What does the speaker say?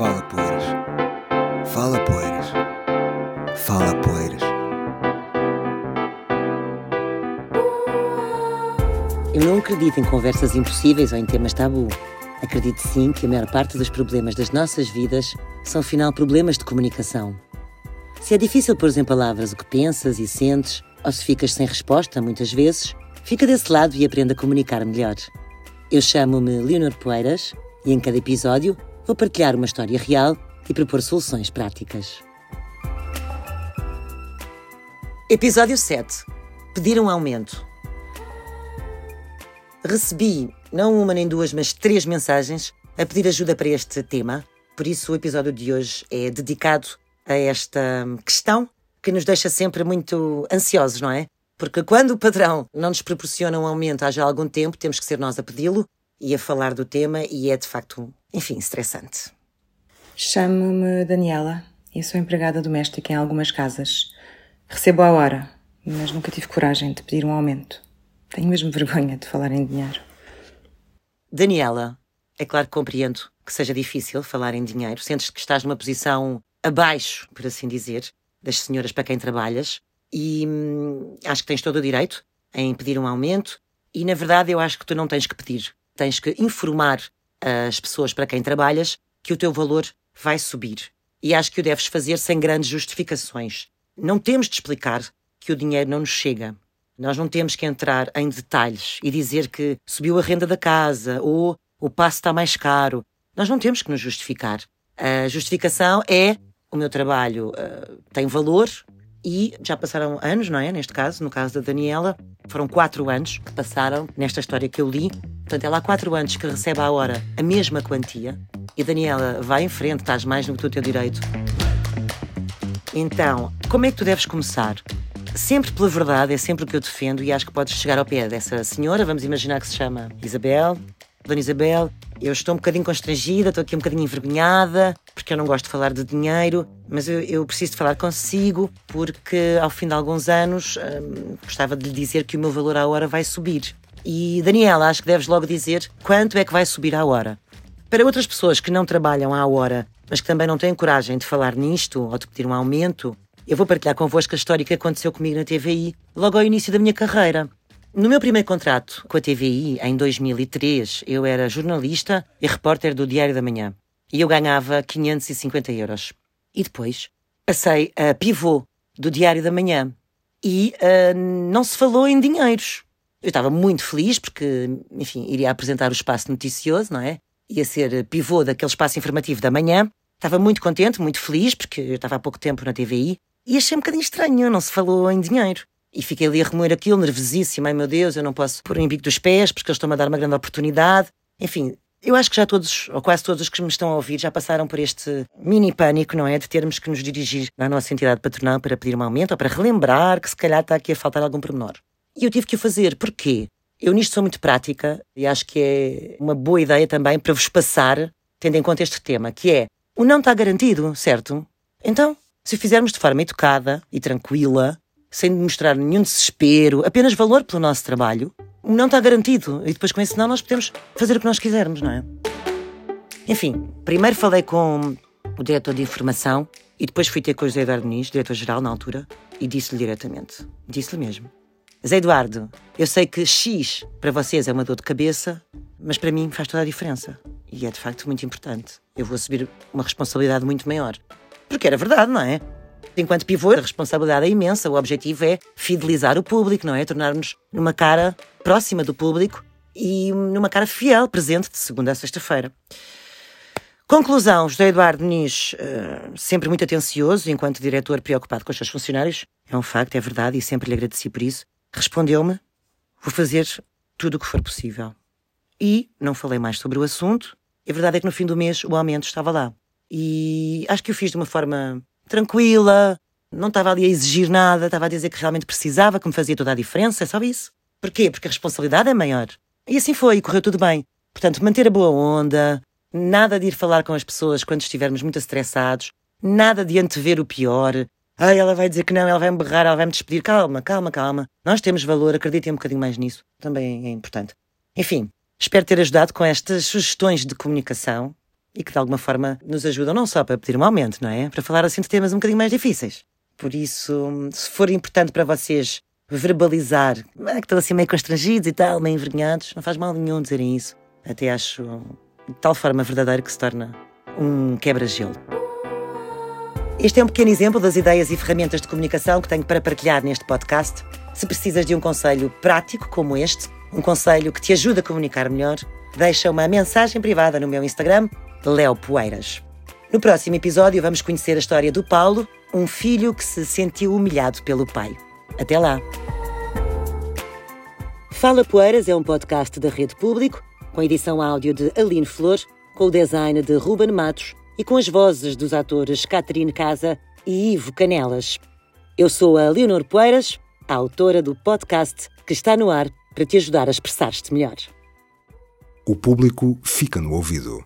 Fala Poeiras. Fala Poeiras. Fala Poeiras. Eu não acredito em conversas impossíveis ou em temas tabu. Acredito sim que a maior parte dos problemas das nossas vidas são, afinal, problemas de comunicação. Se é difícil pôr em palavras o que pensas e sentes, ou se ficas sem resposta, muitas vezes, fica desse lado e aprenda a comunicar melhor. Eu chamo-me Leonor Poeiras e em cada episódio vou partilhar uma história real e propor soluções práticas. Episódio 7 Pedir um aumento. Recebi não uma nem duas, mas três mensagens a pedir ajuda para este tema. Por isso, o episódio de hoje é dedicado a esta questão que nos deixa sempre muito ansiosos, não é? Porque quando o padrão não nos proporciona um aumento há já algum tempo, temos que ser nós a pedi-lo e a falar do tema, e é de facto, enfim, estressante. Chamo-me Daniela e sou empregada doméstica em algumas casas. Recebo à hora, mas nunca tive coragem de pedir um aumento. Tenho mesmo vergonha de falar em dinheiro. Daniela, é claro que compreendo que seja difícil falar em dinheiro. Sentes que estás numa posição abaixo, por assim dizer, das senhoras para quem trabalhas e hum, acho que tens todo o direito em pedir um aumento e, na verdade, eu acho que tu não tens que pedir. Tens que informar as pessoas para quem trabalhas que o teu valor vai subir. E acho que o deves fazer sem grandes justificações. Não temos de explicar que o dinheiro não nos chega. Nós não temos que entrar em detalhes e dizer que subiu a renda da casa ou o passo está mais caro. Nós não temos que nos justificar. A justificação é o meu trabalho uh, tem valor e já passaram anos, não é? Neste caso, no caso da Daniela, foram quatro anos que passaram nesta história que eu li. Portanto, ela há quatro anos que recebe à hora a mesma quantia e Daniela vai em frente, estás mais no teu direito. Então, como é que tu deves começar? Sempre pela verdade, é sempre o que eu defendo e acho que podes chegar ao pé dessa senhora, vamos imaginar que se chama Isabel, Dona Isabel, eu estou um bocadinho constrangida, estou aqui um bocadinho envergonhada, porque eu não gosto de falar de dinheiro, mas eu, eu preciso de falar consigo, porque ao fim de alguns anos hum, gostava de lhe dizer que o meu valor à hora vai subir. E Daniela, acho que deves logo dizer quanto é que vai subir à hora. Para outras pessoas que não trabalham à hora, mas que também não têm coragem de falar nisto ou de pedir um aumento, eu vou partilhar convosco a história que aconteceu comigo na TVI logo ao início da minha carreira. No meu primeiro contrato com a TVI, em 2003, eu era jornalista e repórter do Diário da Manhã. E eu ganhava 550 euros. E depois passei a pivô do Diário da Manhã. E uh, não se falou em dinheiros. Eu estava muito feliz porque, enfim, iria apresentar o espaço noticioso, não é? Ia ser pivô daquele espaço informativo da manhã. Estava muito contente, muito feliz, porque eu estava há pouco tempo na TVI. E achei um bocadinho estranho, não se falou em dinheiro. E fiquei ali a remoer aquilo, nervosíssima. Ai meu Deus, eu não posso pôr o embigo dos pés porque eles estão-me a dar uma grande oportunidade. Enfim, eu acho que já todos, ou quase todos os que me estão a ouvir, já passaram por este mini pânico, não é? De termos que nos dirigir à nossa entidade patronal para pedir um aumento ou para relembrar que se calhar está aqui a faltar algum pormenor. E eu tive que o fazer. Porquê? Eu nisto sou muito prática e acho que é uma boa ideia também para vos passar, tendo em conta este tema, que é o não está garantido, certo? Então, se o fizermos de forma educada e tranquila, sem demonstrar nenhum desespero, apenas valor pelo nosso trabalho, não está garantido. E depois com isso não nós podemos fazer o que nós quisermos, não é? Enfim, primeiro falei com o diretor de informação e depois fui ter com o José Eduardo Nis, diretor-geral na altura, e disse-lhe diretamente. Disse-lhe mesmo. Zé Eduardo, eu sei que X para vocês é uma dor de cabeça, mas para mim faz toda a diferença. E é de facto muito importante. Eu vou assumir uma responsabilidade muito maior. Porque era verdade, não é? Enquanto pivô, a responsabilidade é imensa. O objetivo é fidelizar o público, não é? Tornar-nos numa cara próxima do público e numa cara fiel, presente de segunda a sexta-feira. Conclusão, José Eduardo Nis, uh, sempre muito atencioso, enquanto diretor preocupado com os seus funcionários, é um facto, é verdade, e sempre lhe agradeci por isso, respondeu-me, vou fazer tudo o que for possível. E não falei mais sobre o assunto, a verdade é que no fim do mês o aumento estava lá. E acho que o fiz de uma forma tranquila, não estava ali a exigir nada, estava a dizer que realmente precisava, que me fazia toda a diferença, é só isso. Porquê? Porque a responsabilidade é maior. E assim foi, e correu tudo bem. Portanto, manter a boa onda, nada de ir falar com as pessoas quando estivermos muito estressados, nada de antever o pior. Ai, ela vai dizer que não, ela vai me berrar, ela vai me despedir. Calma, calma, calma. Nós temos valor, acreditem um bocadinho mais nisso. Também é importante. Enfim, espero ter ajudado com estas sugestões de comunicação e que de alguma forma nos ajudam não só para pedir um aumento, não é? Para falar assim de temas um bocadinho mais difíceis. Por isso, se for importante para vocês verbalizar, ah, que estão assim meio constrangidos e tal, meio envergonhados, não faz mal nenhum dizerem isso. Até acho de tal forma verdadeiro que se torna um quebra-gelo. Este é um pequeno exemplo das ideias e ferramentas de comunicação que tenho para partilhar neste podcast. Se precisas de um conselho prático como este, um conselho que te ajuda a comunicar melhor, deixa uma mensagem privada no meu Instagram, Léo Poeiras. No próximo episódio vamos conhecer a história do Paulo, um filho que se sentiu humilhado pelo pai. Até lá! Fala Poeiras é um podcast da Rede Público, com edição áudio de Aline Flor, com o design de Ruben Matos e com as vozes dos atores Caterine Casa e Ivo Canelas. Eu sou a Leonor Poeiras, a autora do podcast que está no ar para te ajudar a expressar-te melhor. O público fica no ouvido.